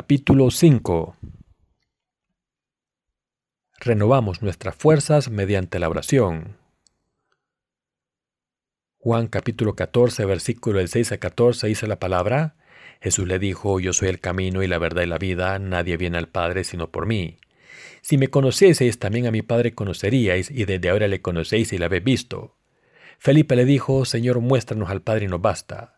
Capítulo 5 Renovamos nuestras fuerzas mediante la oración. Juan capítulo 14, versículo del 6 a 14 dice la palabra, Jesús le dijo, Yo soy el camino y la verdad y la vida, nadie viene al Padre sino por mí. Si me conocieseis, también a mi Padre conoceríais, y desde ahora le conocéis y le habéis visto. Felipe le dijo, Señor, muéstranos al Padre y nos basta.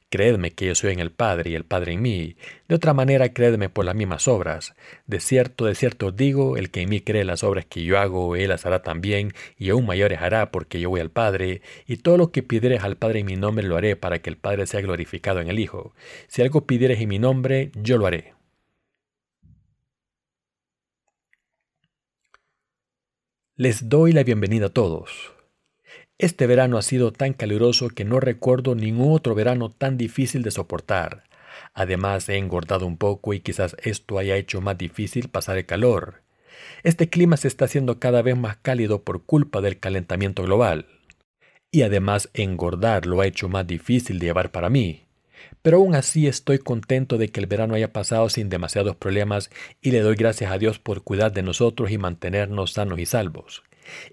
Creedme que yo soy en el Padre y el Padre en mí. De otra manera, creedme por las mismas obras. De cierto, de cierto os digo, el que en mí cree las obras que yo hago, él las hará también, y aún mayores hará, porque yo voy al Padre, y todo lo que pidieres al Padre en mi nombre lo haré, para que el Padre sea glorificado en el Hijo. Si algo pidieres en mi nombre, yo lo haré. Les doy la bienvenida a todos. Este verano ha sido tan caluroso que no recuerdo ningún otro verano tan difícil de soportar. Además he engordado un poco y quizás esto haya hecho más difícil pasar el calor. Este clima se está haciendo cada vez más cálido por culpa del calentamiento global. Y además engordar lo ha hecho más difícil de llevar para mí. Pero aún así estoy contento de que el verano haya pasado sin demasiados problemas y le doy gracias a Dios por cuidar de nosotros y mantenernos sanos y salvos.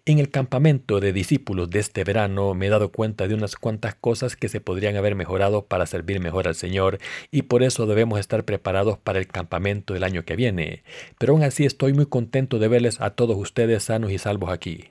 En el campamento de discípulos de este verano me he dado cuenta de unas cuantas cosas que se podrían haber mejorado para servir mejor al Señor y por eso debemos estar preparados para el campamento del año que viene. Pero aún así estoy muy contento de verles a todos ustedes sanos y salvos aquí.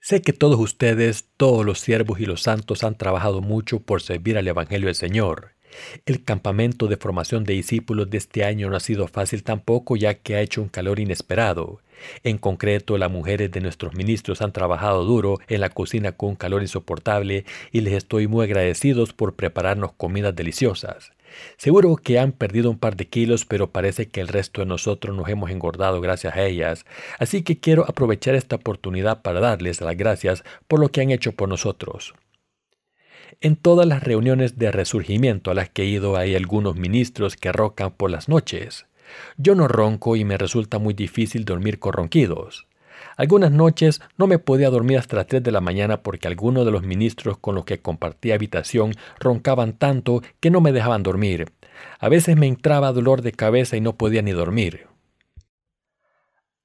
Sé que todos ustedes, todos los siervos y los santos han trabajado mucho por servir al Evangelio del Señor. El campamento de formación de discípulos de este año no ha sido fácil tampoco ya que ha hecho un calor inesperado. En concreto, las mujeres de nuestros ministros han trabajado duro en la cocina con un calor insoportable y les estoy muy agradecidos por prepararnos comidas deliciosas. Seguro que han perdido un par de kilos, pero parece que el resto de nosotros nos hemos engordado gracias a ellas, así que quiero aprovechar esta oportunidad para darles las gracias por lo que han hecho por nosotros. En todas las reuniones de resurgimiento a las que he ido hay algunos ministros que rocan por las noches. Yo no ronco y me resulta muy difícil dormir con ronquidos. Algunas noches no me podía dormir hasta las 3 de la mañana porque algunos de los ministros con los que compartía habitación roncaban tanto que no me dejaban dormir. A veces me entraba dolor de cabeza y no podía ni dormir.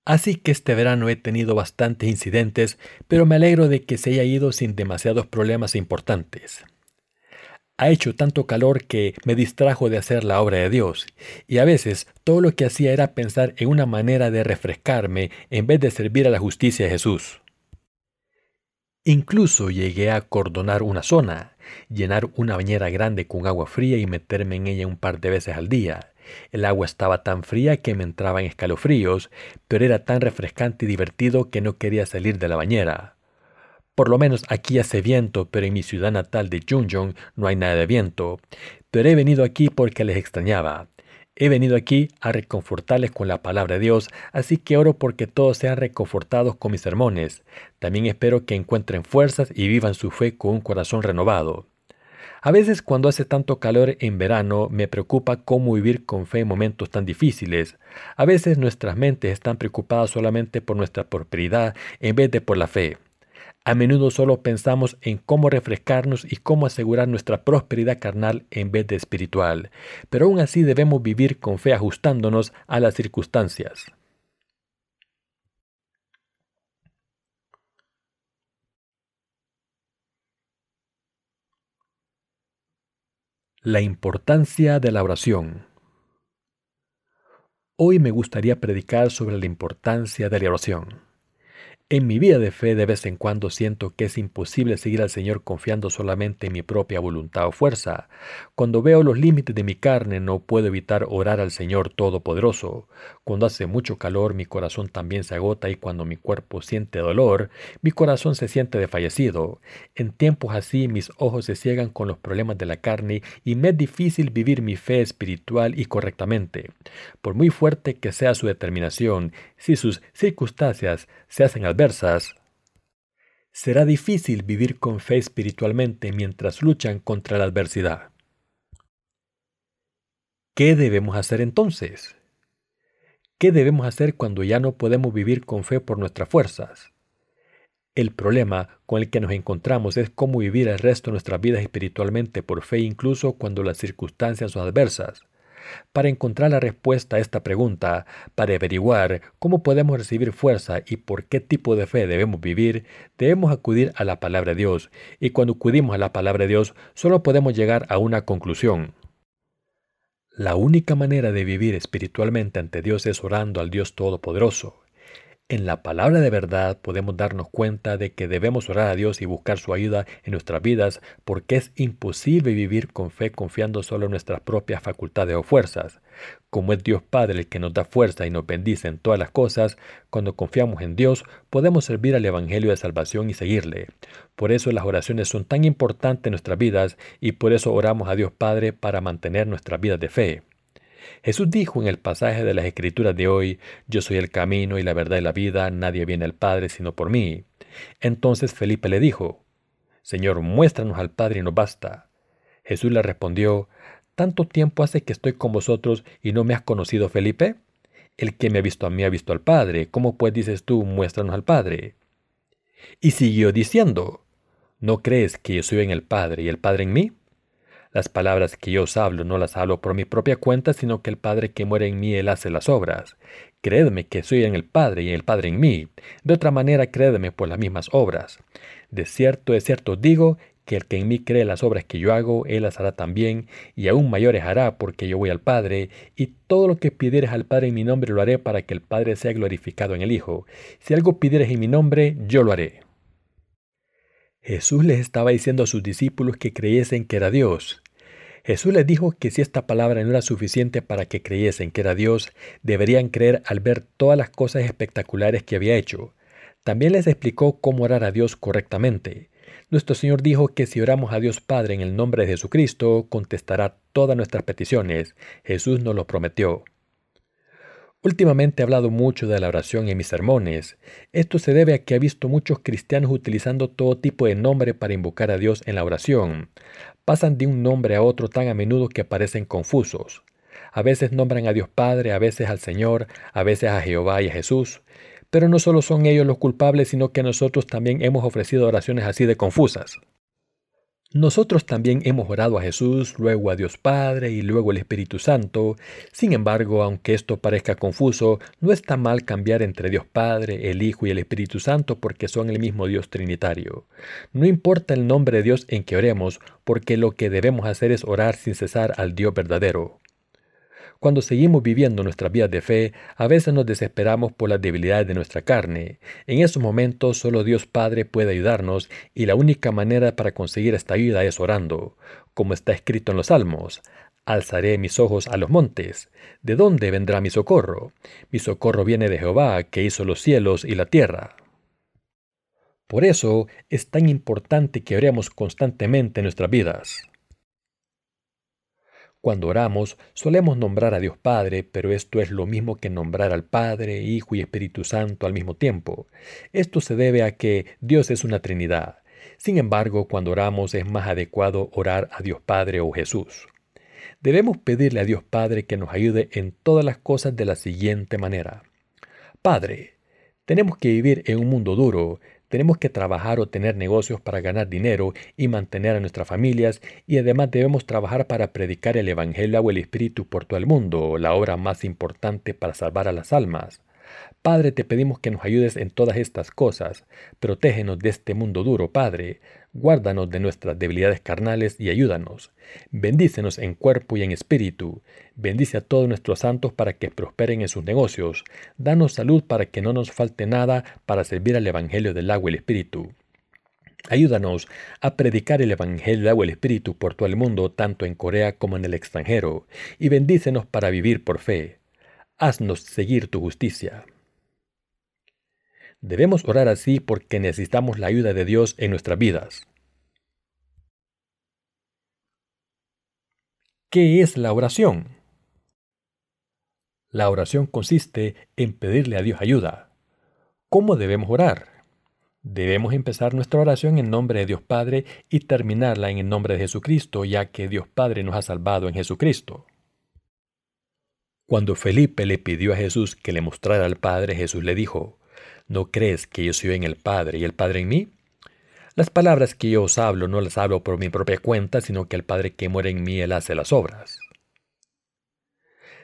Así que este verano he tenido bastantes incidentes, pero me alegro de que se haya ido sin demasiados problemas importantes. Ha hecho tanto calor que me distrajo de hacer la obra de Dios, y a veces todo lo que hacía era pensar en una manera de refrescarme en vez de servir a la justicia de Jesús. Incluso llegué a acordonar una zona, llenar una bañera grande con agua fría y meterme en ella un par de veces al día. El agua estaba tan fría que me entraban escalofríos, pero era tan refrescante y divertido que no quería salir de la bañera. Por lo menos aquí hace viento, pero en mi ciudad natal de Junjong no hay nada de viento. Pero he venido aquí porque les extrañaba. He venido aquí a reconfortarles con la palabra de Dios, así que oro porque todos sean reconfortados con mis sermones. También espero que encuentren fuerzas y vivan su fe con un corazón renovado. A veces cuando hace tanto calor en verano me preocupa cómo vivir con fe en momentos tan difíciles. A veces nuestras mentes están preocupadas solamente por nuestra prosperidad en vez de por la fe. A menudo solo pensamos en cómo refrescarnos y cómo asegurar nuestra prosperidad carnal en vez de espiritual, pero aún así debemos vivir con fe ajustándonos a las circunstancias. La importancia de la oración. Hoy me gustaría predicar sobre la importancia de la oración. En mi vida de fe de vez en cuando siento que es imposible seguir al Señor confiando solamente en mi propia voluntad o fuerza. Cuando veo los límites de mi carne no puedo evitar orar al Señor Todopoderoso. Cuando hace mucho calor mi corazón también se agota y cuando mi cuerpo siente dolor, mi corazón se siente desfallecido. En tiempos así mis ojos se ciegan con los problemas de la carne y me es difícil vivir mi fe espiritual y correctamente. Por muy fuerte que sea su determinación, si sus circunstancias se hacen adversas, será difícil vivir con fe espiritualmente mientras luchan contra la adversidad. ¿qué debemos hacer entonces? ¿Qué debemos hacer cuando ya no podemos vivir con fe por nuestras fuerzas? El problema con el que nos encontramos es cómo vivir el resto de nuestras vidas espiritualmente por fe incluso cuando las circunstancias son adversas. Para encontrar la respuesta a esta pregunta, para averiguar cómo podemos recibir fuerza y por qué tipo de fe debemos vivir, debemos acudir a la palabra de Dios, y cuando acudimos a la palabra de Dios solo podemos llegar a una conclusión. La única manera de vivir espiritualmente ante Dios es orando al Dios Todopoderoso. En la palabra de verdad podemos darnos cuenta de que debemos orar a Dios y buscar su ayuda en nuestras vidas porque es imposible vivir con fe confiando solo en nuestras propias facultades o fuerzas. Como es Dios Padre el que nos da fuerza y nos bendice en todas las cosas, cuando confiamos en Dios podemos servir al Evangelio de Salvación y seguirle. Por eso las oraciones son tan importantes en nuestras vidas y por eso oramos a Dios Padre para mantener nuestras vidas de fe. Jesús dijo en el pasaje de las Escrituras de hoy, Yo soy el camino y la verdad y la vida, nadie viene al Padre sino por mí. Entonces Felipe le dijo, Señor, muéstranos al Padre y nos basta. Jesús le respondió, ¿Tanto tiempo hace que estoy con vosotros y no me has conocido, Felipe? El que me ha visto a mí ha visto al Padre. ¿Cómo pues dices tú, muéstranos al Padre? Y siguió diciendo, ¿no crees que yo soy en el Padre y el Padre en mí? Las palabras que yo os hablo no las hablo por mi propia cuenta, sino que el Padre que muere en mí, Él hace las obras. Creedme que soy en el Padre y el Padre en mí. De otra manera, créedme por las mismas obras. De cierto, de cierto digo, que el que en mí cree las obras que yo hago, Él las hará también, y aún mayores hará, porque yo voy al Padre, y todo lo que pidieres al Padre en mi nombre lo haré para que el Padre sea glorificado en el Hijo. Si algo pidieres en mi nombre, yo lo haré. Jesús les estaba diciendo a sus discípulos que creyesen que era Dios. Jesús les dijo que si esta palabra no era suficiente para que creyesen que era Dios, deberían creer al ver todas las cosas espectaculares que había hecho. También les explicó cómo orar a Dios correctamente. Nuestro Señor dijo que si oramos a Dios Padre en el nombre de Jesucristo, contestará todas nuestras peticiones. Jesús nos lo prometió. Últimamente he hablado mucho de la oración en mis sermones. Esto se debe a que he visto muchos cristianos utilizando todo tipo de nombre para invocar a Dios en la oración. Pasan de un nombre a otro tan a menudo que parecen confusos. A veces nombran a Dios Padre, a veces al Señor, a veces a Jehová y a Jesús. Pero no solo son ellos los culpables, sino que nosotros también hemos ofrecido oraciones así de confusas. Nosotros también hemos orado a Jesús, luego a Dios Padre y luego al Espíritu Santo. Sin embargo, aunque esto parezca confuso, no está mal cambiar entre Dios Padre, el Hijo y el Espíritu Santo porque son el mismo Dios Trinitario. No importa el nombre de Dios en que oremos, porque lo que debemos hacer es orar sin cesar al Dios verdadero. Cuando seguimos viviendo nuestras vidas de fe, a veces nos desesperamos por las debilidades de nuestra carne. En esos momentos solo Dios Padre puede ayudarnos y la única manera para conseguir esta ayuda es orando, como está escrito en los Salmos. Alzaré mis ojos a los montes. ¿De dónde vendrá mi socorro? Mi socorro viene de Jehová, que hizo los cielos y la tierra. Por eso es tan importante que oremos constantemente en nuestras vidas. Cuando oramos, solemos nombrar a Dios Padre, pero esto es lo mismo que nombrar al Padre, Hijo y Espíritu Santo al mismo tiempo. Esto se debe a que Dios es una Trinidad. Sin embargo, cuando oramos es más adecuado orar a Dios Padre o Jesús. Debemos pedirle a Dios Padre que nos ayude en todas las cosas de la siguiente manera. Padre, tenemos que vivir en un mundo duro, tenemos que trabajar o tener negocios para ganar dinero y mantener a nuestras familias y además debemos trabajar para predicar el Evangelio o el Espíritu por todo el mundo, la obra más importante para salvar a las almas. Padre, te pedimos que nos ayudes en todas estas cosas. Protégenos de este mundo duro, Padre. Guárdanos de nuestras debilidades carnales y ayúdanos. Bendícenos en cuerpo y en espíritu. Bendice a todos nuestros santos para que prosperen en sus negocios. Danos salud para que no nos falte nada para servir al Evangelio del agua y el Espíritu. Ayúdanos a predicar el Evangelio del agua y el Espíritu por todo el mundo, tanto en Corea como en el extranjero, y bendícenos para vivir por fe. Haznos seguir tu justicia. Debemos orar así porque necesitamos la ayuda de Dios en nuestras vidas. ¿Qué es la oración? La oración consiste en pedirle a Dios ayuda. ¿Cómo debemos orar? Debemos empezar nuestra oración en nombre de Dios Padre y terminarla en el nombre de Jesucristo, ya que Dios Padre nos ha salvado en Jesucristo. Cuando Felipe le pidió a Jesús que le mostrara al Padre, Jesús le dijo, ¿no crees que yo soy en el Padre y el Padre en mí? Las palabras que yo os hablo no las hablo por mi propia cuenta, sino que el Padre que muere en mí, Él hace las obras.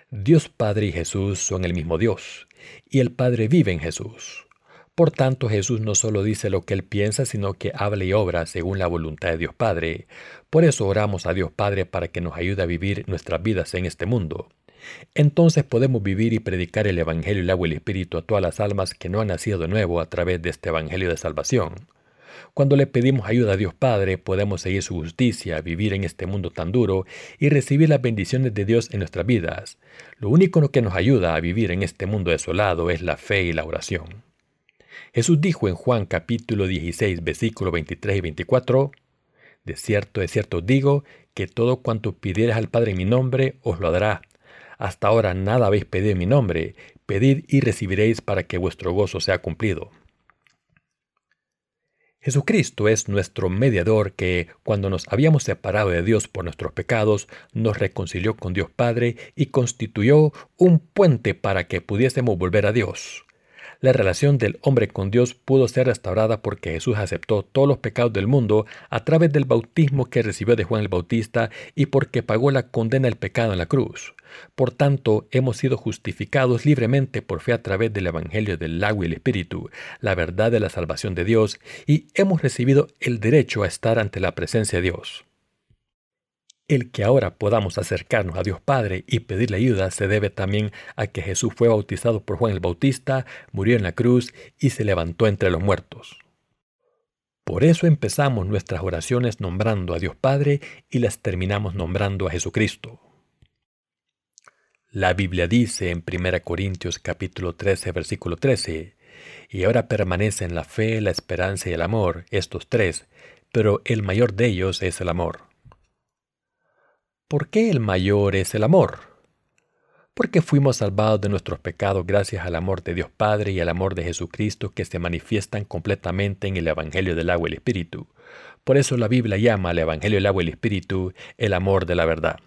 Dios Padre y Jesús son el mismo Dios, y el Padre vive en Jesús. Por tanto, Jesús no solo dice lo que Él piensa, sino que habla y obra según la voluntad de Dios Padre. Por eso oramos a Dios Padre para que nos ayude a vivir nuestras vidas en este mundo. Entonces podemos vivir y predicar el Evangelio, el agua y el Espíritu a todas las almas que no han nacido de nuevo a través de este Evangelio de salvación. Cuando le pedimos ayuda a Dios Padre, podemos seguir su justicia, vivir en este mundo tan duro y recibir las bendiciones de Dios en nuestras vidas. Lo único que nos ayuda a vivir en este mundo desolado es la fe y la oración. Jesús dijo en Juan capítulo 16, versículos 23 y 24, De cierto, de cierto digo, que todo cuanto pidieras al Padre en mi nombre, os lo dará. Hasta ahora nada habéis pedido en mi nombre, pedid y recibiréis para que vuestro gozo sea cumplido. Jesucristo es nuestro mediador que, cuando nos habíamos separado de Dios por nuestros pecados, nos reconcilió con Dios Padre y constituyó un puente para que pudiésemos volver a Dios. La relación del hombre con Dios pudo ser restaurada porque Jesús aceptó todos los pecados del mundo a través del bautismo que recibió de Juan el Bautista y porque pagó la condena del pecado en la cruz. Por tanto, hemos sido justificados libremente por fe a través del Evangelio del agua y el Espíritu, la verdad de la salvación de Dios, y hemos recibido el derecho a estar ante la presencia de Dios. El que ahora podamos acercarnos a Dios Padre y pedirle ayuda se debe también a que Jesús fue bautizado por Juan el Bautista, murió en la cruz y se levantó entre los muertos. Por eso empezamos nuestras oraciones nombrando a Dios Padre y las terminamos nombrando a Jesucristo. La Biblia dice en 1 Corintios capítulo 13 versículo 13, y ahora permanecen la fe, la esperanza y el amor, estos tres, pero el mayor de ellos es el amor. ¿Por qué el mayor es el amor? Porque fuimos salvados de nuestros pecados gracias al amor de Dios Padre y al amor de Jesucristo que se manifiestan completamente en el Evangelio del agua y el Espíritu. Por eso la Biblia llama al Evangelio del agua y el Espíritu el amor de la verdad.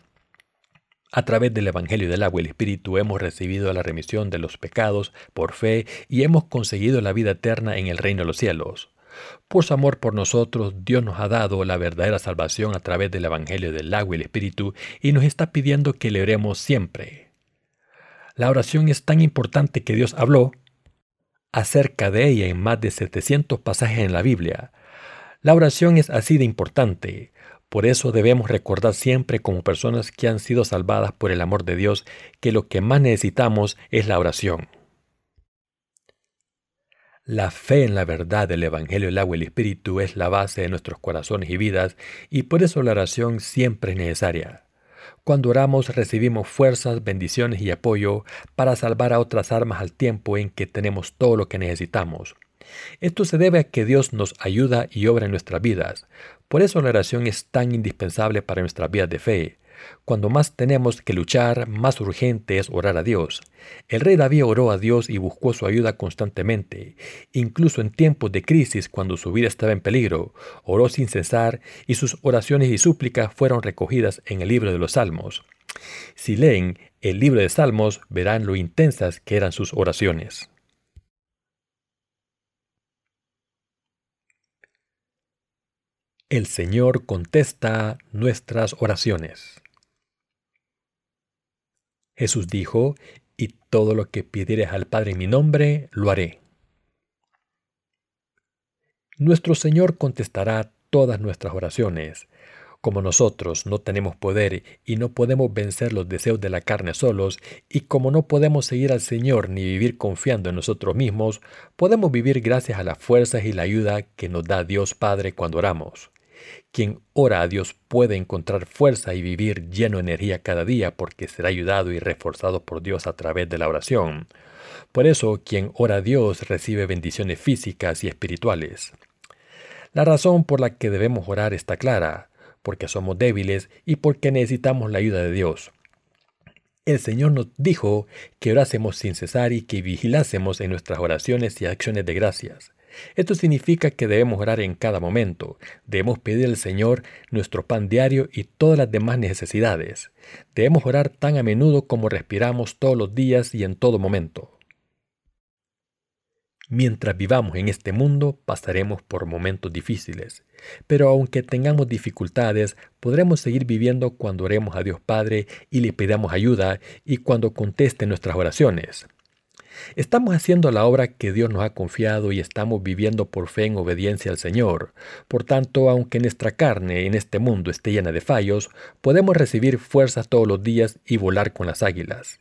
A través del Evangelio del agua y el Espíritu hemos recibido la remisión de los pecados por fe y hemos conseguido la vida eterna en el reino de los cielos. Por su amor por nosotros, Dios nos ha dado la verdadera salvación a través del Evangelio del agua y el Espíritu y nos está pidiendo que le oremos siempre. La oración es tan importante que Dios habló acerca de ella en más de 700 pasajes en la Biblia. La oración es así de importante. Por eso debemos recordar siempre como personas que han sido salvadas por el amor de Dios que lo que más necesitamos es la oración. La fe en la verdad del Evangelio, el agua y el Espíritu es la base de nuestros corazones y vidas y por eso la oración siempre es necesaria. Cuando oramos recibimos fuerzas, bendiciones y apoyo para salvar a otras almas al tiempo en que tenemos todo lo que necesitamos. Esto se debe a que Dios nos ayuda y obra en nuestras vidas. Por eso la oración es tan indispensable para nuestras vidas de fe. Cuando más tenemos que luchar, más urgente es orar a Dios. El rey David oró a Dios y buscó su ayuda constantemente. Incluso en tiempos de crisis, cuando su vida estaba en peligro, oró sin cesar y sus oraciones y súplicas fueron recogidas en el libro de los Salmos. Si leen el libro de Salmos, verán lo intensas que eran sus oraciones. El Señor contesta nuestras oraciones. Jesús dijo, y todo lo que pidieres al Padre en mi nombre, lo haré. Nuestro Señor contestará todas nuestras oraciones. Como nosotros no tenemos poder y no podemos vencer los deseos de la carne solos, y como no podemos seguir al Señor ni vivir confiando en nosotros mismos, podemos vivir gracias a las fuerzas y la ayuda que nos da Dios Padre cuando oramos. Quien ora a Dios puede encontrar fuerza y vivir lleno de energía cada día porque será ayudado y reforzado por Dios a través de la oración. Por eso, quien ora a Dios recibe bendiciones físicas y espirituales. La razón por la que debemos orar está clara, porque somos débiles y porque necesitamos la ayuda de Dios. El Señor nos dijo que orásemos sin cesar y que vigilásemos en nuestras oraciones y acciones de gracias. Esto significa que debemos orar en cada momento, debemos pedir al Señor nuestro pan diario y todas las demás necesidades. Debemos orar tan a menudo como respiramos todos los días y en todo momento. Mientras vivamos en este mundo pasaremos por momentos difíciles, pero aunque tengamos dificultades, podremos seguir viviendo cuando oremos a Dios Padre y le pidamos ayuda y cuando conteste nuestras oraciones. Estamos haciendo la obra que Dios nos ha confiado y estamos viviendo por fe en obediencia al Señor. Por tanto, aunque nuestra carne en este mundo esté llena de fallos, podemos recibir fuerzas todos los días y volar con las águilas.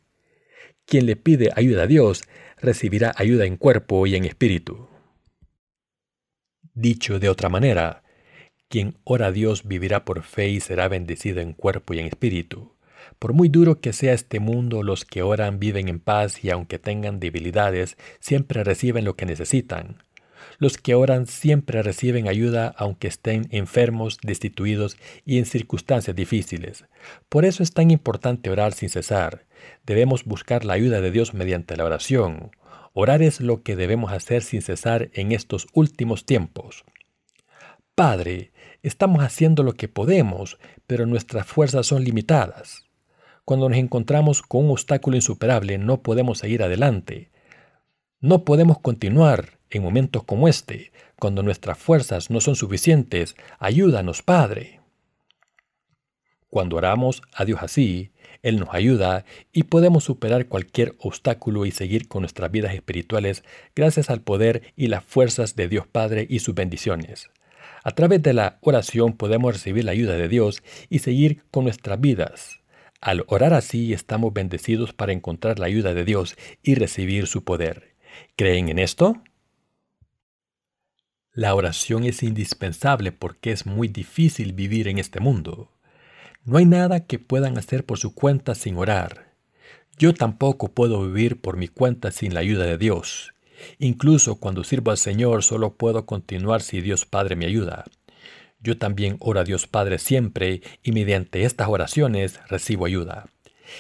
Quien le pide ayuda a Dios recibirá ayuda en cuerpo y en espíritu. Dicho de otra manera, quien ora a Dios vivirá por fe y será bendecido en cuerpo y en espíritu. Por muy duro que sea este mundo, los que oran viven en paz y aunque tengan debilidades, siempre reciben lo que necesitan. Los que oran siempre reciben ayuda aunque estén enfermos, destituidos y en circunstancias difíciles. Por eso es tan importante orar sin cesar. Debemos buscar la ayuda de Dios mediante la oración. Orar es lo que debemos hacer sin cesar en estos últimos tiempos. Padre, estamos haciendo lo que podemos, pero nuestras fuerzas son limitadas. Cuando nos encontramos con un obstáculo insuperable, no podemos seguir adelante. No podemos continuar en momentos como este, cuando nuestras fuerzas no son suficientes. Ayúdanos, Padre. Cuando oramos a Dios así, Él nos ayuda y podemos superar cualquier obstáculo y seguir con nuestras vidas espirituales gracias al poder y las fuerzas de Dios Padre y sus bendiciones. A través de la oración podemos recibir la ayuda de Dios y seguir con nuestras vidas. Al orar así estamos bendecidos para encontrar la ayuda de Dios y recibir su poder. ¿Creen en esto? La oración es indispensable porque es muy difícil vivir en este mundo. No hay nada que puedan hacer por su cuenta sin orar. Yo tampoco puedo vivir por mi cuenta sin la ayuda de Dios. Incluso cuando sirvo al Señor solo puedo continuar si Dios Padre me ayuda. Yo también oro a Dios Padre siempre y mediante estas oraciones recibo ayuda.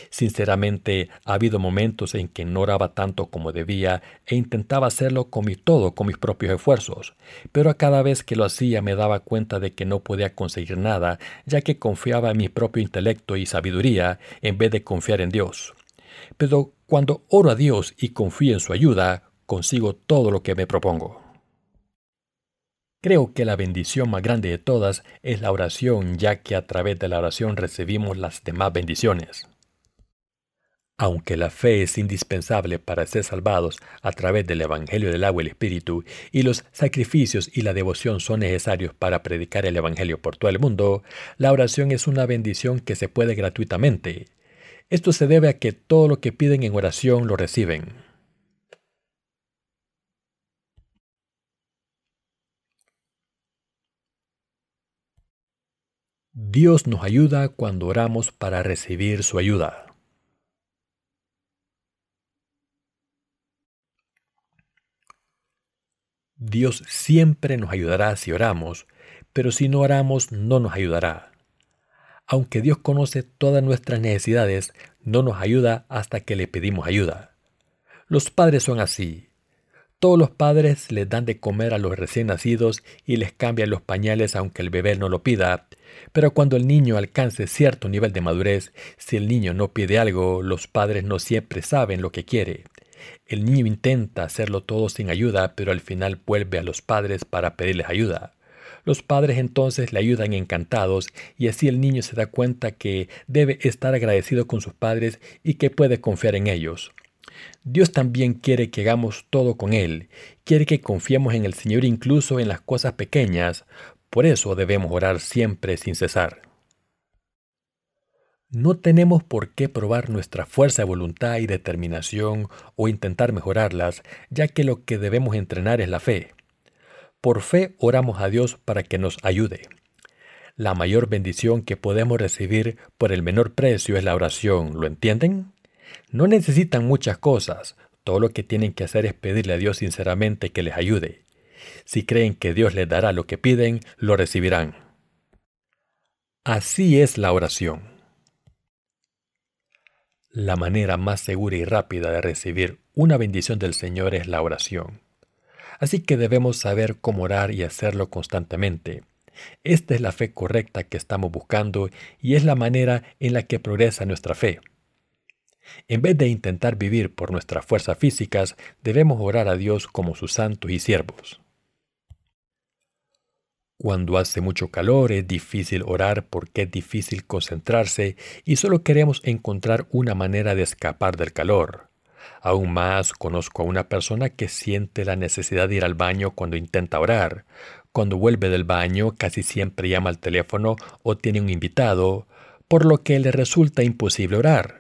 Sinceramente, ha habido momentos en que no oraba tanto como debía e intentaba hacerlo con mi todo, con mis propios esfuerzos, pero a cada vez que lo hacía me daba cuenta de que no podía conseguir nada, ya que confiaba en mi propio intelecto y sabiduría en vez de confiar en Dios. Pero cuando oro a Dios y confío en su ayuda, consigo todo lo que me propongo. Creo que la bendición más grande de todas es la oración, ya que a través de la oración recibimos las demás bendiciones. Aunque la fe es indispensable para ser salvados a través del Evangelio del agua y el Espíritu, y los sacrificios y la devoción son necesarios para predicar el Evangelio por todo el mundo, la oración es una bendición que se puede gratuitamente. Esto se debe a que todo lo que piden en oración lo reciben. Dios nos ayuda cuando oramos para recibir su ayuda. Dios siempre nos ayudará si oramos, pero si no oramos no nos ayudará. Aunque Dios conoce todas nuestras necesidades, no nos ayuda hasta que le pedimos ayuda. Los padres son así. Todos los padres les dan de comer a los recién nacidos y les cambian los pañales aunque el bebé no lo pida. Pero cuando el niño alcance cierto nivel de madurez, si el niño no pide algo, los padres no siempre saben lo que quiere. El niño intenta hacerlo todo sin ayuda, pero al final vuelve a los padres para pedirles ayuda. Los padres entonces le ayudan encantados y así el niño se da cuenta que debe estar agradecido con sus padres y que puede confiar en ellos. Dios también quiere que hagamos todo con Él, quiere que confiemos en el Señor incluso en las cosas pequeñas, por eso debemos orar siempre sin cesar. No tenemos por qué probar nuestra fuerza de voluntad y determinación o intentar mejorarlas, ya que lo que debemos entrenar es la fe. Por fe oramos a Dios para que nos ayude. La mayor bendición que podemos recibir por el menor precio es la oración, ¿lo entienden? No necesitan muchas cosas, todo lo que tienen que hacer es pedirle a Dios sinceramente que les ayude. Si creen que Dios les dará lo que piden, lo recibirán. Así es la oración. La manera más segura y rápida de recibir una bendición del Señor es la oración. Así que debemos saber cómo orar y hacerlo constantemente. Esta es la fe correcta que estamos buscando y es la manera en la que progresa nuestra fe. En vez de intentar vivir por nuestras fuerzas físicas, debemos orar a Dios como sus santos y siervos. Cuando hace mucho calor es difícil orar porque es difícil concentrarse y solo queremos encontrar una manera de escapar del calor. Aún más conozco a una persona que siente la necesidad de ir al baño cuando intenta orar. Cuando vuelve del baño casi siempre llama al teléfono o tiene un invitado, por lo que le resulta imposible orar.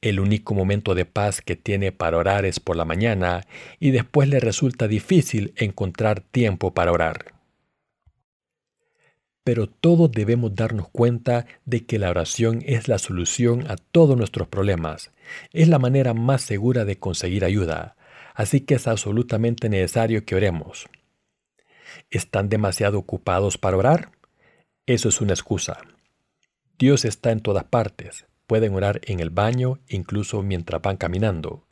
El único momento de paz que tiene para orar es por la mañana y después le resulta difícil encontrar tiempo para orar pero todos debemos darnos cuenta de que la oración es la solución a todos nuestros problemas. Es la manera más segura de conseguir ayuda, así que es absolutamente necesario que oremos. ¿Están demasiado ocupados para orar? Eso es una excusa. Dios está en todas partes. Pueden orar en el baño, incluso mientras van caminando.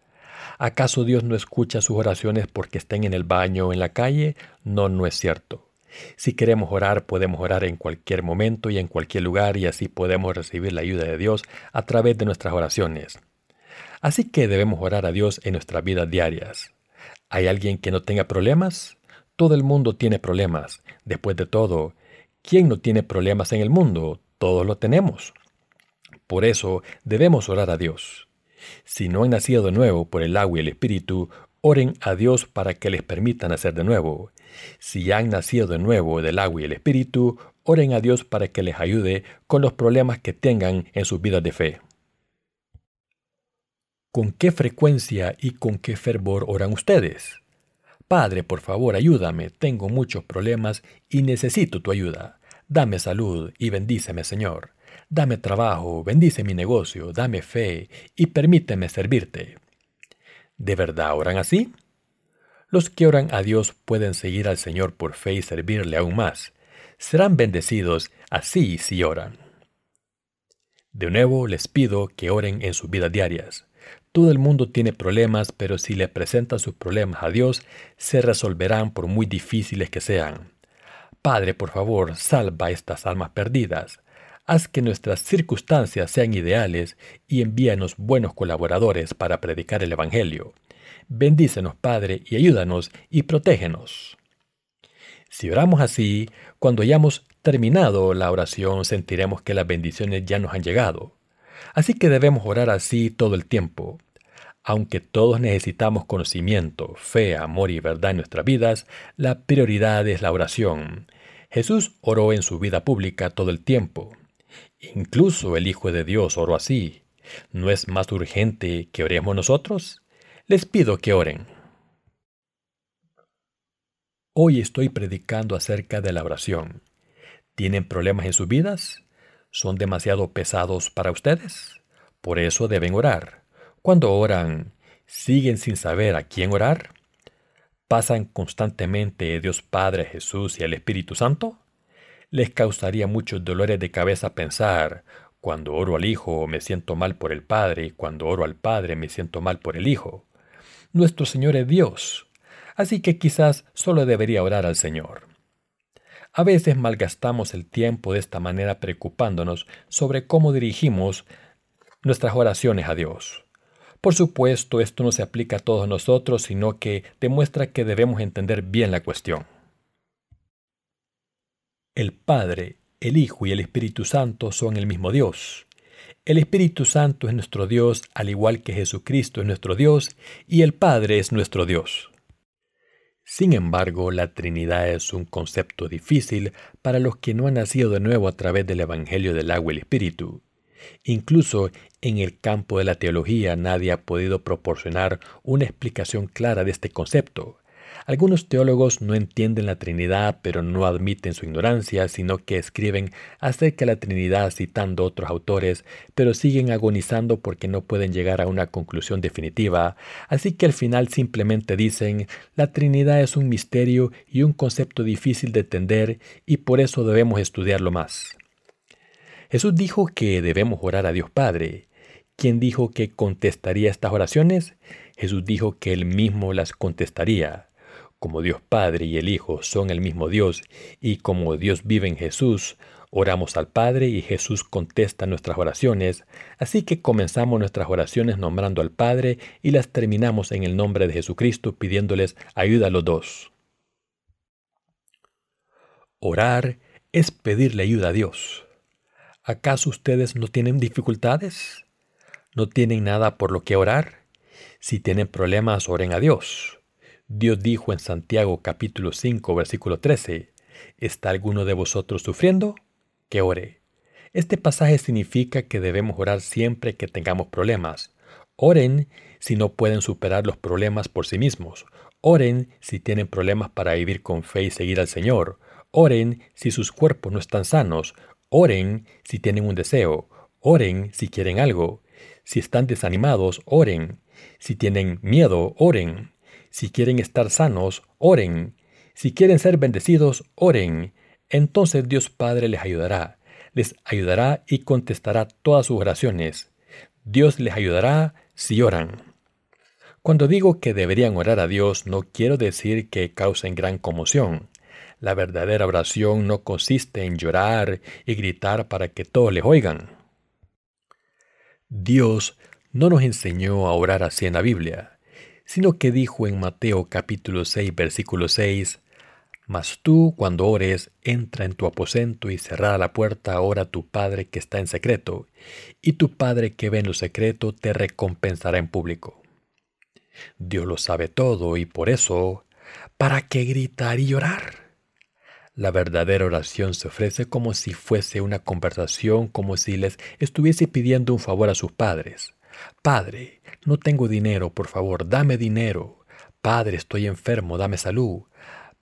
¿Acaso Dios no escucha sus oraciones porque estén en el baño o en la calle? No, no es cierto. Si queremos orar, podemos orar en cualquier momento y en cualquier lugar y así podemos recibir la ayuda de Dios a través de nuestras oraciones. Así que debemos orar a Dios en nuestras vidas diarias. ¿Hay alguien que no tenga problemas? Todo el mundo tiene problemas. Después de todo, ¿quién no tiene problemas en el mundo? Todos lo tenemos. Por eso debemos orar a Dios. Si no han nacido de nuevo por el agua y el Espíritu, oren a Dios para que les permita nacer de nuevo. Si han nacido de nuevo del agua y el Espíritu, oren a Dios para que les ayude con los problemas que tengan en sus vidas de fe. ¿Con qué frecuencia y con qué fervor oran ustedes? Padre, por favor, ayúdame, tengo muchos problemas y necesito tu ayuda. Dame salud y bendíceme, Señor. Dame trabajo, bendice mi negocio, dame fe y permíteme servirte. ¿De verdad oran así? Los que oran a Dios pueden seguir al Señor por fe y servirle aún más. Serán bendecidos así si oran. De nuevo les pido que oren en sus vidas diarias. Todo el mundo tiene problemas, pero si le presentan sus problemas a Dios, se resolverán por muy difíciles que sean. Padre, por favor, salva estas almas perdidas. Haz que nuestras circunstancias sean ideales y envíanos buenos colaboradores para predicar el Evangelio. Bendícenos, Padre, y ayúdanos y protégenos. Si oramos así, cuando hayamos terminado la oración sentiremos que las bendiciones ya nos han llegado. Así que debemos orar así todo el tiempo. Aunque todos necesitamos conocimiento, fe, amor y verdad en nuestras vidas, la prioridad es la oración. Jesús oró en su vida pública todo el tiempo. Incluso el Hijo de Dios oró así. ¿No es más urgente que oremos nosotros? les pido que oren. Hoy estoy predicando acerca de la oración. ¿Tienen problemas en sus vidas? ¿Son demasiado pesados para ustedes? Por eso deben orar. Cuando oran, ¿siguen sin saber a quién orar? ¿Pasan constantemente Dios Padre, Jesús y el Espíritu Santo? Les causaría muchos dolores de cabeza pensar, cuando oro al Hijo me siento mal por el Padre cuando oro al Padre me siento mal por el Hijo nuestro Señor es Dios, así que quizás solo debería orar al Señor. A veces malgastamos el tiempo de esta manera preocupándonos sobre cómo dirigimos nuestras oraciones a Dios. Por supuesto, esto no se aplica a todos nosotros, sino que demuestra que debemos entender bien la cuestión. El Padre, el Hijo y el Espíritu Santo son el mismo Dios. El Espíritu Santo es nuestro Dios, al igual que Jesucristo es nuestro Dios, y el Padre es nuestro Dios. Sin embargo, la Trinidad es un concepto difícil para los que no han nacido de nuevo a través del Evangelio del agua y el Espíritu. Incluso en el campo de la teología nadie ha podido proporcionar una explicación clara de este concepto. Algunos teólogos no entienden la Trinidad, pero no admiten su ignorancia, sino que escriben acerca de la Trinidad citando otros autores, pero siguen agonizando porque no pueden llegar a una conclusión definitiva, así que al final simplemente dicen, la Trinidad es un misterio y un concepto difícil de entender y por eso debemos estudiarlo más. Jesús dijo que debemos orar a Dios Padre. ¿Quién dijo que contestaría estas oraciones? Jesús dijo que él mismo las contestaría. Como Dios Padre y el Hijo son el mismo Dios y como Dios vive en Jesús, oramos al Padre y Jesús contesta nuestras oraciones, así que comenzamos nuestras oraciones nombrando al Padre y las terminamos en el nombre de Jesucristo pidiéndoles ayuda a los dos. Orar es pedirle ayuda a Dios. ¿Acaso ustedes no tienen dificultades? ¿No tienen nada por lo que orar? Si tienen problemas, oren a Dios. Dios dijo en Santiago capítulo 5 versículo 13, ¿está alguno de vosotros sufriendo? Que ore. Este pasaje significa que debemos orar siempre que tengamos problemas. Oren si no pueden superar los problemas por sí mismos. Oren si tienen problemas para vivir con fe y seguir al Señor. Oren si sus cuerpos no están sanos. Oren si tienen un deseo. Oren si quieren algo. Si están desanimados, oren. Si tienen miedo, oren. Si quieren estar sanos, oren. Si quieren ser bendecidos, oren. Entonces Dios Padre les ayudará. Les ayudará y contestará todas sus oraciones. Dios les ayudará si oran. Cuando digo que deberían orar a Dios, no quiero decir que causen gran conmoción. La verdadera oración no consiste en llorar y gritar para que todos les oigan. Dios no nos enseñó a orar así en la Biblia, sino que dijo en Mateo capítulo 6 versículo 6, Mas tú cuando ores, entra en tu aposento y cerrada la puerta, ora a tu Padre que está en secreto, y tu Padre que ve en lo secreto te recompensará en público. Dios lo sabe todo y por eso, ¿para qué gritar y llorar? La verdadera oración se ofrece como si fuese una conversación, como si les estuviese pidiendo un favor a sus padres. Padre, no tengo dinero, por favor, dame dinero. Padre, estoy enfermo, dame salud.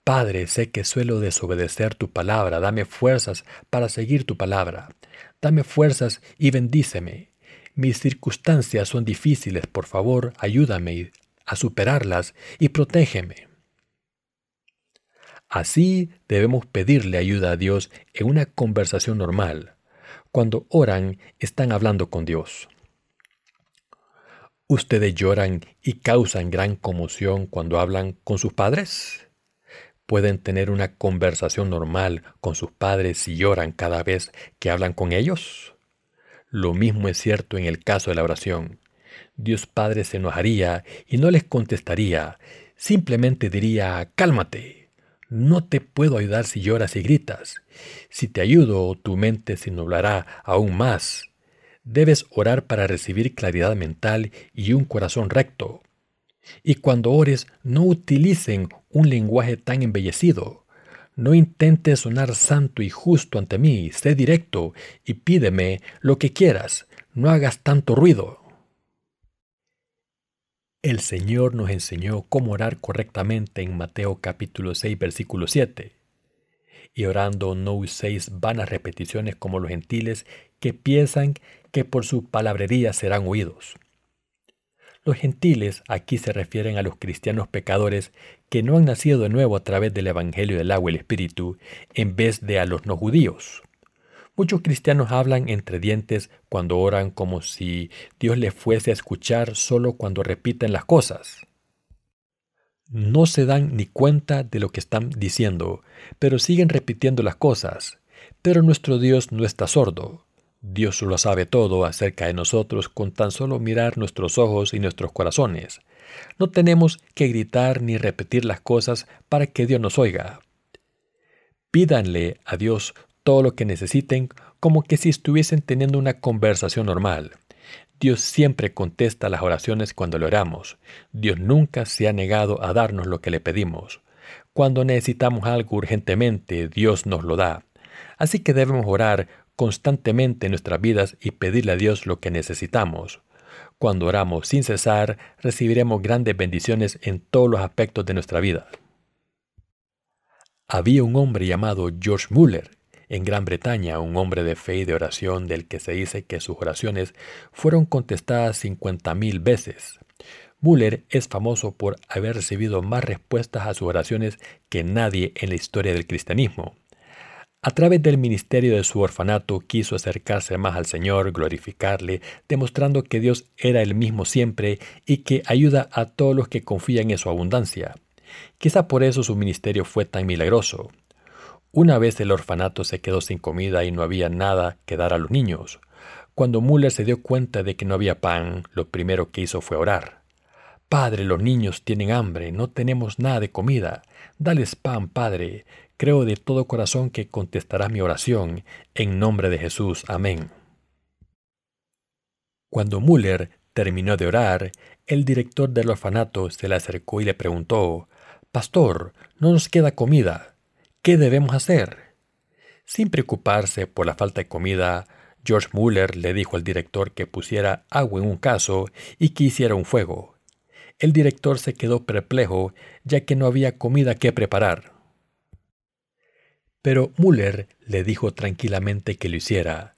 Padre, sé que suelo desobedecer tu palabra, dame fuerzas para seguir tu palabra. Dame fuerzas y bendíceme. Mis circunstancias son difíciles, por favor, ayúdame a superarlas y protégeme. Así debemos pedirle ayuda a Dios en una conversación normal. Cuando oran, están hablando con Dios. ¿Ustedes lloran y causan gran conmoción cuando hablan con sus padres? ¿Pueden tener una conversación normal con sus padres y lloran cada vez que hablan con ellos? Lo mismo es cierto en el caso de la oración. Dios Padre se enojaría y no les contestaría, simplemente diría, cálmate, no te puedo ayudar si lloras y gritas. Si te ayudo, tu mente se nublará aún más. Debes orar para recibir claridad mental y un corazón recto. Y cuando ores, no utilicen un lenguaje tan embellecido. No intentes sonar santo y justo ante mí, sé directo y pídeme lo que quieras. No hagas tanto ruido. El Señor nos enseñó cómo orar correctamente en Mateo capítulo 6 versículo 7. Y orando no uséis vanas repeticiones como los gentiles que piensan que por su palabrería serán oídos. Los gentiles aquí se refieren a los cristianos pecadores que no han nacido de nuevo a través del Evangelio del agua y el Espíritu, en vez de a los no judíos. Muchos cristianos hablan entre dientes cuando oran como si Dios les fuese a escuchar solo cuando repiten las cosas. No se dan ni cuenta de lo que están diciendo, pero siguen repitiendo las cosas. Pero nuestro Dios no está sordo. Dios lo sabe todo acerca de nosotros con tan solo mirar nuestros ojos y nuestros corazones. No tenemos que gritar ni repetir las cosas para que Dios nos oiga. Pídanle a Dios todo lo que necesiten como que si estuviesen teniendo una conversación normal. Dios siempre contesta las oraciones cuando le oramos. Dios nunca se ha negado a darnos lo que le pedimos. Cuando necesitamos algo urgentemente, Dios nos lo da. Así que debemos orar constantemente en nuestras vidas y pedirle a Dios lo que necesitamos. Cuando oramos sin cesar, recibiremos grandes bendiciones en todos los aspectos de nuestra vida. Había un hombre llamado George Muller en Gran Bretaña, un hombre de fe y de oración del que se dice que sus oraciones fueron contestadas 50.000 veces. Müller es famoso por haber recibido más respuestas a sus oraciones que nadie en la historia del cristianismo. A través del ministerio de su orfanato quiso acercarse más al Señor, glorificarle, demostrando que Dios era el mismo siempre y que ayuda a todos los que confían en su abundancia. Quizá por eso su ministerio fue tan milagroso. Una vez el orfanato se quedó sin comida y no había nada que dar a los niños. Cuando Müller se dio cuenta de que no había pan, lo primero que hizo fue orar. Padre, los niños tienen hambre, no tenemos nada de comida. Dales pan, Padre. Creo de todo corazón que contestarás mi oración. En nombre de Jesús. Amén. Cuando Müller terminó de orar, el director del orfanato se le acercó y le preguntó, Pastor, no nos queda comida. ¿Qué debemos hacer? Sin preocuparse por la falta de comida, George Müller le dijo al director que pusiera agua en un caso y que hiciera un fuego. El director se quedó perplejo ya que no había comida que preparar. Pero Müller le dijo tranquilamente que lo hiciera,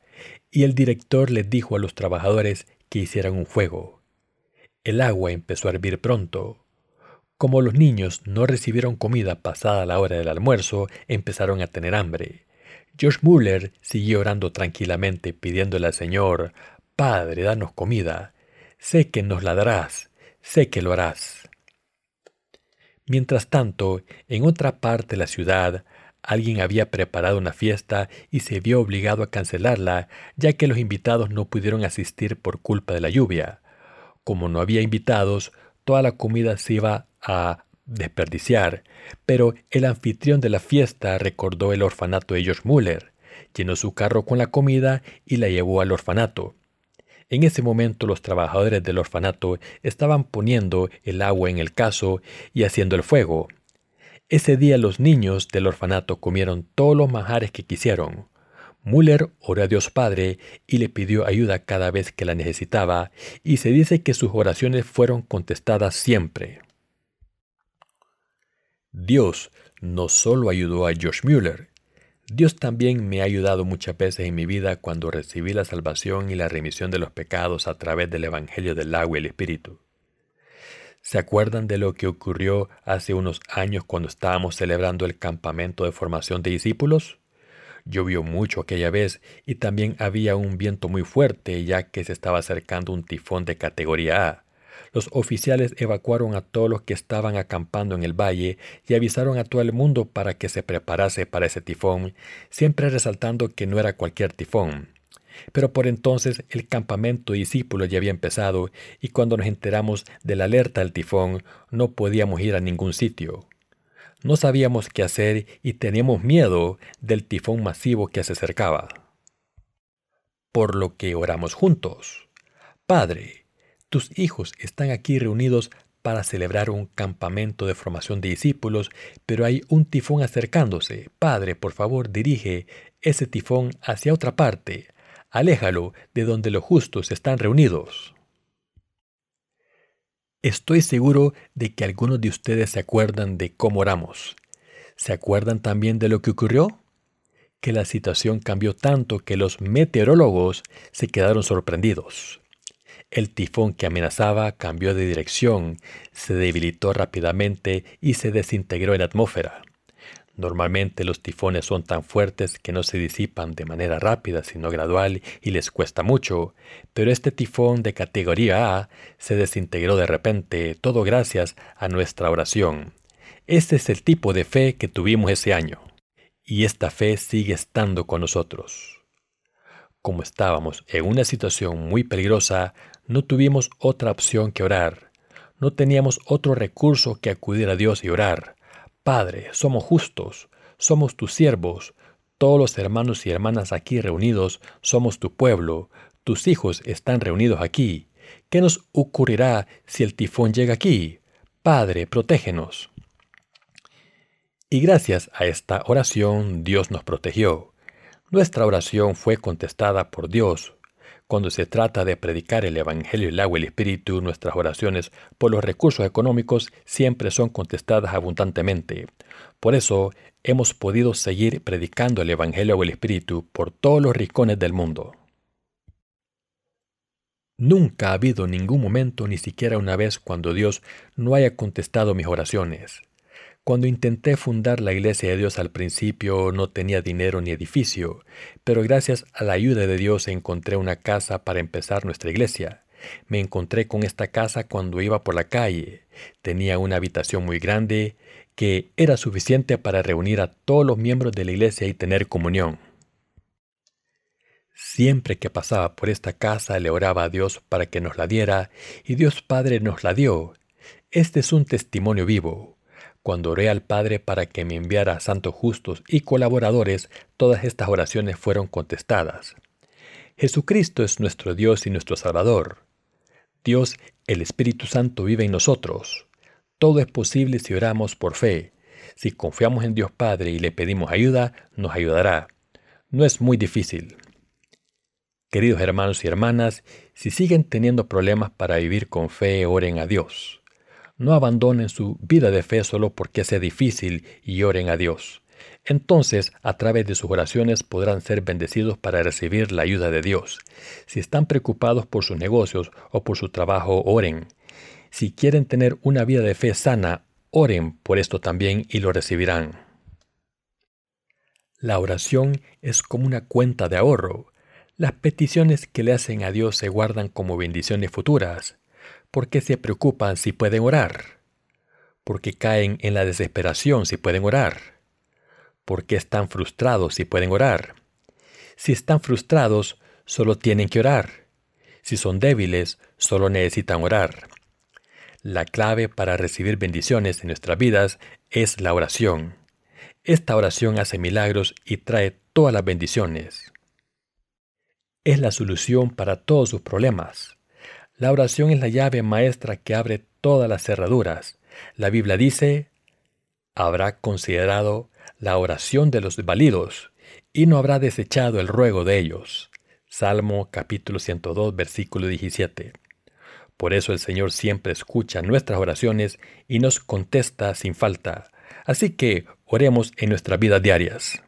y el director le dijo a los trabajadores que hicieran un fuego. El agua empezó a hervir pronto. Como los niños no recibieron comida pasada la hora del almuerzo, empezaron a tener hambre. George Müller siguió orando tranquilamente pidiéndole al Señor, Padre, danos comida. Sé que nos la darás, sé que lo harás. Mientras tanto, en otra parte de la ciudad, alguien había preparado una fiesta y se vio obligado a cancelarla, ya que los invitados no pudieron asistir por culpa de la lluvia. Como no había invitados, toda la comida se iba a desperdiciar, pero el anfitrión de la fiesta recordó el orfanato de George Müller, llenó su carro con la comida y la llevó al orfanato. En ese momento los trabajadores del orfanato estaban poniendo el agua en el caso y haciendo el fuego. Ese día los niños del orfanato comieron todos los manjares que quisieron. Müller oró a Dios Padre y le pidió ayuda cada vez que la necesitaba, y se dice que sus oraciones fueron contestadas siempre. Dios no solo ayudó a Josh Müller, Dios también me ha ayudado muchas veces en mi vida cuando recibí la salvación y la remisión de los pecados a través del Evangelio del agua y el Espíritu. ¿Se acuerdan de lo que ocurrió hace unos años cuando estábamos celebrando el campamento de formación de discípulos? Llovió mucho aquella vez y también había un viento muy fuerte ya que se estaba acercando un tifón de categoría A. Los oficiales evacuaron a todos los que estaban acampando en el valle y avisaron a todo el mundo para que se preparase para ese tifón, siempre resaltando que no era cualquier tifón. Pero por entonces el campamento discípulo ya había empezado y cuando nos enteramos de la alerta del tifón no podíamos ir a ningún sitio. No sabíamos qué hacer y teníamos miedo del tifón masivo que se acercaba. Por lo que oramos juntos. Padre, tus hijos están aquí reunidos para celebrar un campamento de formación de discípulos, pero hay un tifón acercándose. Padre, por favor, dirige ese tifón hacia otra parte. Aléjalo de donde los justos están reunidos. Estoy seguro de que algunos de ustedes se acuerdan de cómo oramos. ¿Se acuerdan también de lo que ocurrió? Que la situación cambió tanto que los meteorólogos se quedaron sorprendidos. El tifón que amenazaba cambió de dirección, se debilitó rápidamente y se desintegró en la atmósfera. Normalmente los tifones son tan fuertes que no se disipan de manera rápida, sino gradual y les cuesta mucho, pero este tifón de categoría A se desintegró de repente, todo gracias a nuestra oración. Este es el tipo de fe que tuvimos ese año, y esta fe sigue estando con nosotros. Como estábamos en una situación muy peligrosa, no tuvimos otra opción que orar. No teníamos otro recurso que acudir a Dios y orar. Padre, somos justos, somos tus siervos, todos los hermanos y hermanas aquí reunidos somos tu pueblo, tus hijos están reunidos aquí. ¿Qué nos ocurrirá si el tifón llega aquí? Padre, protégenos. Y gracias a esta oración Dios nos protegió. Nuestra oración fue contestada por Dios, cuando se trata de predicar el Evangelio, el agua y el Espíritu, nuestras oraciones por los recursos económicos siempre son contestadas abundantemente. Por eso hemos podido seguir predicando el Evangelio o el Espíritu por todos los rincones del mundo. Nunca ha habido ningún momento, ni siquiera una vez, cuando Dios no haya contestado mis oraciones. Cuando intenté fundar la Iglesia de Dios al principio no tenía dinero ni edificio, pero gracias a la ayuda de Dios encontré una casa para empezar nuestra iglesia. Me encontré con esta casa cuando iba por la calle. Tenía una habitación muy grande que era suficiente para reunir a todos los miembros de la iglesia y tener comunión. Siempre que pasaba por esta casa le oraba a Dios para que nos la diera y Dios Padre nos la dio. Este es un testimonio vivo. Cuando oré al Padre para que me enviara santos justos y colaboradores, todas estas oraciones fueron contestadas. Jesucristo es nuestro Dios y nuestro Salvador. Dios, el Espíritu Santo, vive en nosotros. Todo es posible si oramos por fe. Si confiamos en Dios Padre y le pedimos ayuda, nos ayudará. No es muy difícil. Queridos hermanos y hermanas, si siguen teniendo problemas para vivir con fe, oren a Dios. No abandonen su vida de fe solo porque sea difícil y oren a Dios. Entonces, a través de sus oraciones podrán ser bendecidos para recibir la ayuda de Dios. Si están preocupados por sus negocios o por su trabajo, oren. Si quieren tener una vida de fe sana, oren por esto también y lo recibirán. La oración es como una cuenta de ahorro. Las peticiones que le hacen a Dios se guardan como bendiciones futuras. ¿Por qué se preocupan si pueden orar? ¿Por qué caen en la desesperación si pueden orar? ¿Por qué están frustrados si pueden orar? Si están frustrados, solo tienen que orar. Si son débiles, solo necesitan orar. La clave para recibir bendiciones en nuestras vidas es la oración. Esta oración hace milagros y trae todas las bendiciones. Es la solución para todos sus problemas. La oración es la llave maestra que abre todas las cerraduras. La Biblia dice, habrá considerado la oración de los validos y no habrá desechado el ruego de ellos. Salmo capítulo 102 versículo 17. Por eso el Señor siempre escucha nuestras oraciones y nos contesta sin falta. Así que oremos en nuestras vidas diarias.